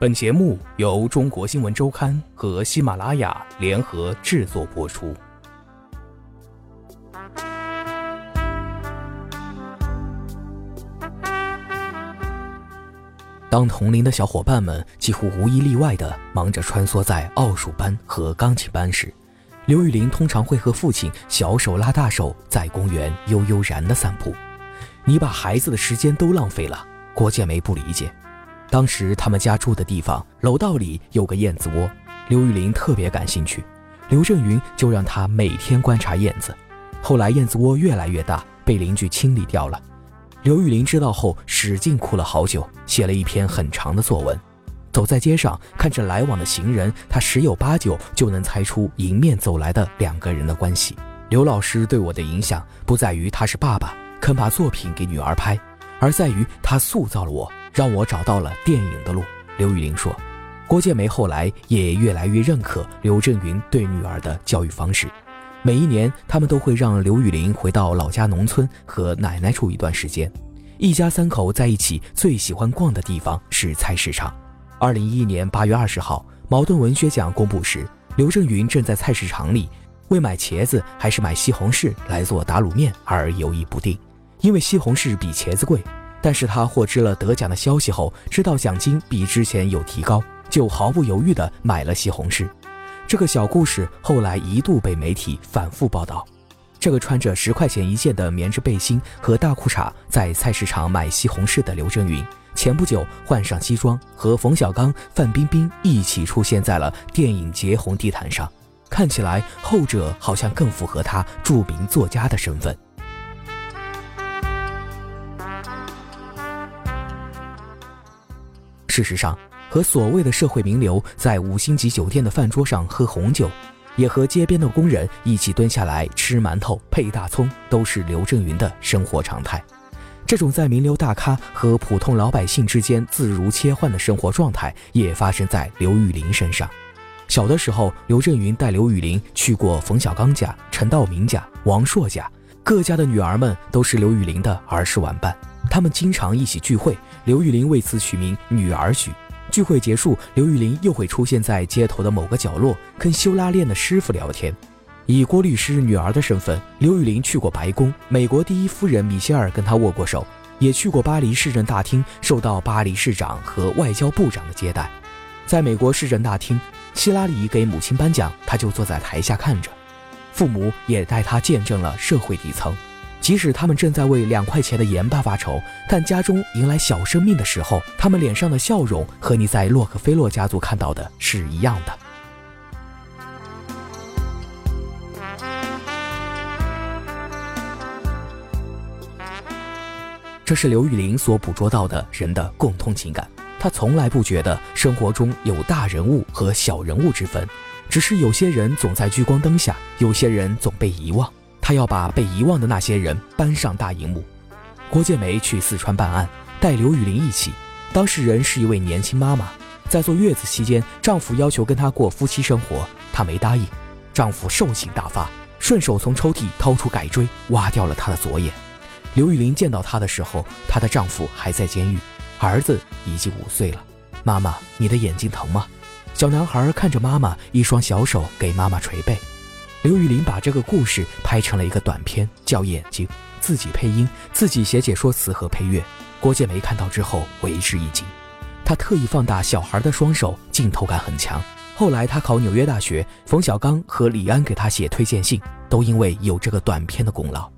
本节目由中国新闻周刊和喜马拉雅联合制作播出。当同龄的小伙伴们几乎无一例外的忙着穿梭在奥数班和钢琴班时，刘玉玲通常会和父亲小手拉大手在公园悠悠然的散步。你把孩子的时间都浪费了，郭建梅不理解。当时他们家住的地方楼道里有个燕子窝，刘玉玲特别感兴趣，刘震云就让她每天观察燕子。后来燕子窝越来越大，被邻居清理掉了。刘玉玲知道后，使劲哭了好久，写了一篇很长的作文。走在街上，看着来往的行人，她十有八九就能猜出迎面走来的两个人的关系。刘老师对我的影响不在于他是爸爸，肯把作品给女儿拍，而在于他塑造了我。让我找到了电影的路。刘玉玲说：“郭建梅后来也越来越认可刘震云对女儿的教育方式。每一年，他们都会让刘玉玲回到老家农村和奶奶住一段时间。一家三口在一起最喜欢逛的地方是菜市场。”二零一一年八月二十号，茅盾文学奖公布时，刘震云正在菜市场里为买茄子还是买西红柿来做打卤面而犹豫不定，因为西红柿比茄子贵。但是他获知了得奖的消息后，知道奖金比之前有提高，就毫不犹豫地买了西红柿。这个小故事后来一度被媒体反复报道。这个穿着十块钱一件的棉质背心和大裤衩在菜市场买西红柿的刘震云，前不久换上西装，和冯小刚、范冰冰一起出现在了电影节红地毯上。看起来后者好像更符合他著名作家的身份。事实上，和所谓的社会名流在五星级酒店的饭桌上喝红酒，也和街边的工人一起蹲下来吃馒头配大葱，都是刘震云的生活常态。这种在名流大咖和普通老百姓之间自如切换的生活状态，也发生在刘玉玲身上。小的时候，刘震云带刘玉玲去过冯小刚家、陈道明家、王朔家，各家的女儿们都是刘玉玲的儿时玩伴。他们经常一起聚会，刘玉玲为此取名“女儿许”。聚会结束，刘玉玲又会出现在街头的某个角落，跟修拉链的师傅聊天。以郭律师女儿的身份，刘玉玲去过白宫，美国第一夫人米歇尔跟她握过手，也去过巴黎市政大厅，受到巴黎市长和外交部长的接待。在美国市政大厅，希拉里给母亲颁奖，她就坐在台下看着。父母也带她见证了社会底层。即使他们正在为两块钱的盐巴发愁，但家中迎来小生命的时候，他们脸上的笑容和你在洛克菲勒家族看到的是一样的。这是刘玉玲所捕捉到的人的共通情感。她从来不觉得生活中有大人物和小人物之分，只是有些人总在聚光灯下，有些人总被遗忘。他要把被遗忘的那些人搬上大荧幕。郭建梅去四川办案，带刘雨玲一起。当事人是一位年轻妈妈，在坐月子期间，丈夫要求跟她过夫妻生活，她没答应。丈夫兽性大发，顺手从抽屉掏出改锥，挖掉了她的左眼。刘雨玲见到她的时候，她的丈夫还在监狱，儿子已经五岁了。妈妈，你的眼睛疼吗？小男孩看着妈妈，一双小手给妈妈捶背。刘玉玲把这个故事拍成了一个短片，叫《眼睛》，自己配音，自己写解说词和配乐。郭建梅看到之后为之一惊，他特意放大小孩的双手，镜头感很强。后来他考纽约大学，冯小刚和李安给他写推荐信，都因为有这个短片的功劳。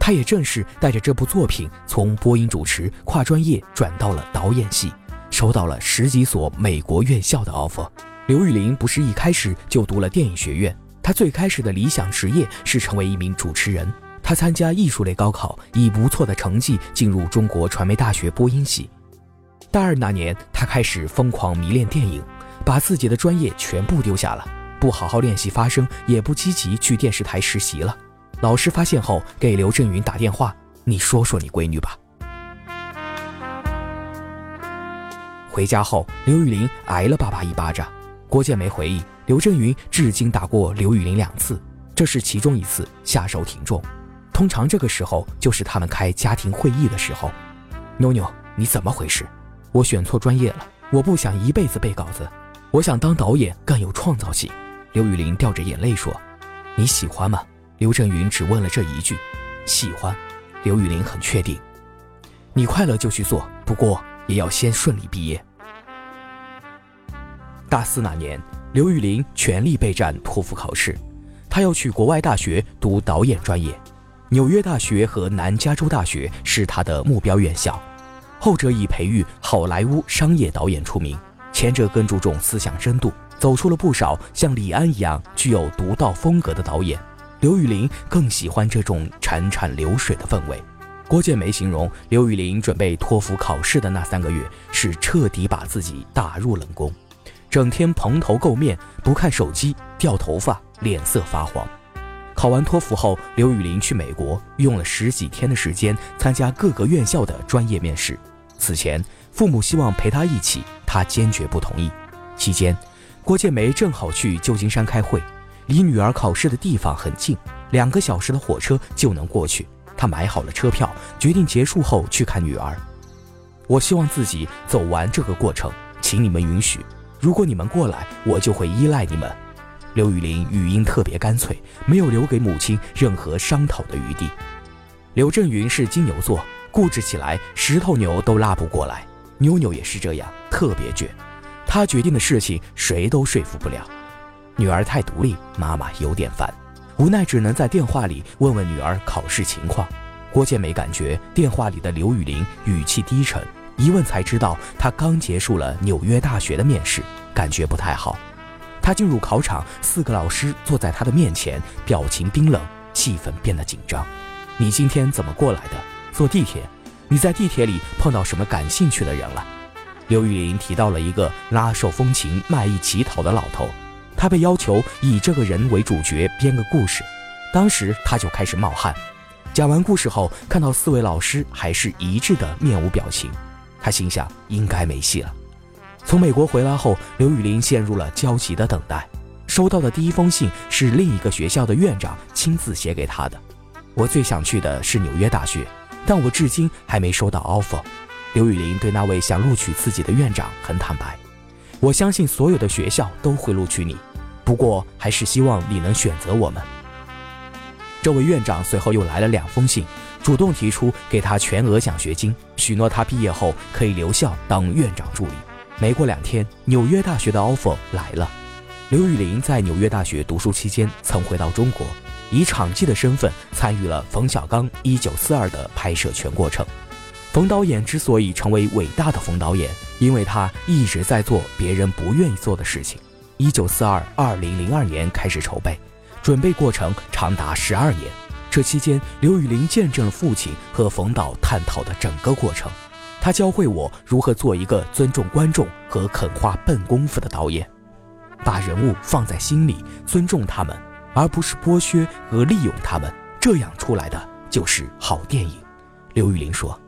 他也正是带着这部作品，从播音主持跨专业转到了导演系，收到了十几所美国院校的 offer。刘玉玲不是一开始就读了电影学院。他最开始的理想职业是成为一名主持人。他参加艺术类高考，以不错的成绩进入中国传媒大学播音系。大二那年，他开始疯狂迷恋电影，把自己的专业全部丢下了，不好好练习发声，也不积极去电视台实习了。老师发现后，给刘震云打电话：“你说说你闺女吧。”回家后，刘玉玲挨了爸爸一巴掌。郭建梅回忆。刘震云至今打过刘雨玲两次，这是其中一次下手挺重。通常这个时候就是他们开家庭会议的时候。妞妞，你怎么回事？我选错专业了，我不想一辈子背稿子，我想当导演更有创造性。刘宇玲掉着眼泪说：“你喜欢吗？”刘震云只问了这一句：“喜欢。”刘宇玲很确定：“你快乐就去做，不过也要先顺利毕业。”大四那年，刘宇玲全力备战托福考试，她要去国外大学读导演专业。纽约大学和南加州大学是他的目标院校，后者以培育好莱坞商业导演出名，前者更注重思想深度，走出了不少像李安一样具有独到风格的导演。刘宇玲更喜欢这种潺潺流水的氛围。郭建梅形容刘宇玲准备托福考试的那三个月是彻底把自己打入冷宫，整天蓬头垢面，不看手机，掉头发，脸色发黄。考完托福后，刘雨林去美国，用了十几天的时间参加各个院校的专业面试。此前，父母希望陪他一起，他坚决不同意。期间，郭建梅正好去旧金山开会，离女儿考试的地方很近，两个小时的火车就能过去。他买好了车票，决定结束后去看女儿。我希望自己走完这个过程，请你们允许。如果你们过来，我就会依赖你们。刘雨林语音特别干脆，没有留给母亲任何商讨的余地。刘震云是金牛座，固执起来石头牛都拉不过来。妞妞也是这样，特别倔。他决定的事情谁都说服不了。女儿太独立，妈妈有点烦，无奈只能在电话里问问女儿考试情况。郭建美感觉电话里的刘雨林语气低沉，一问才知道他刚结束了纽约大学的面试，感觉不太好。他进入考场，四个老师坐在他的面前，表情冰冷，气氛变得紧张。你今天怎么过来的？坐地铁？你在地铁里碰到什么感兴趣的人了？刘玉林提到了一个拉手风琴、卖艺乞讨的老头，他被要求以这个人为主角编个故事，当时他就开始冒汗。讲完故事后，看到四位老师还是一致的面无表情，他心想应该没戏了。从美国回来后，刘雨林陷入了焦急的等待。收到的第一封信是另一个学校的院长亲自写给他的：“我最想去的是纽约大学，但我至今还没收到 offer。”刘雨林对那位想录取自己的院长很坦白：“我相信所有的学校都会录取你，不过还是希望你能选择我们。”这位院长随后又来了两封信，主动提出给他全额奖学金，许诺他毕业后可以留校当院长助理。没过两天，纽约大学的 offer 来了。刘宇林在纽约大学读书期间，曾回到中国，以场记的身份参与了冯小刚《一九四二》的拍摄全过程。冯导演之所以成为伟大的冯导演，因为他一直在做别人不愿意做的事情。《一九四二》二零零二年开始筹备，准备过程长达十二年。这期间，刘宇林见证了父亲和冯导探讨的整个过程。他教会我如何做一个尊重观众和肯花笨功夫的导演，把人物放在心里，尊重他们，而不是剥削和利用他们，这样出来的就是好电影。刘雨霖说。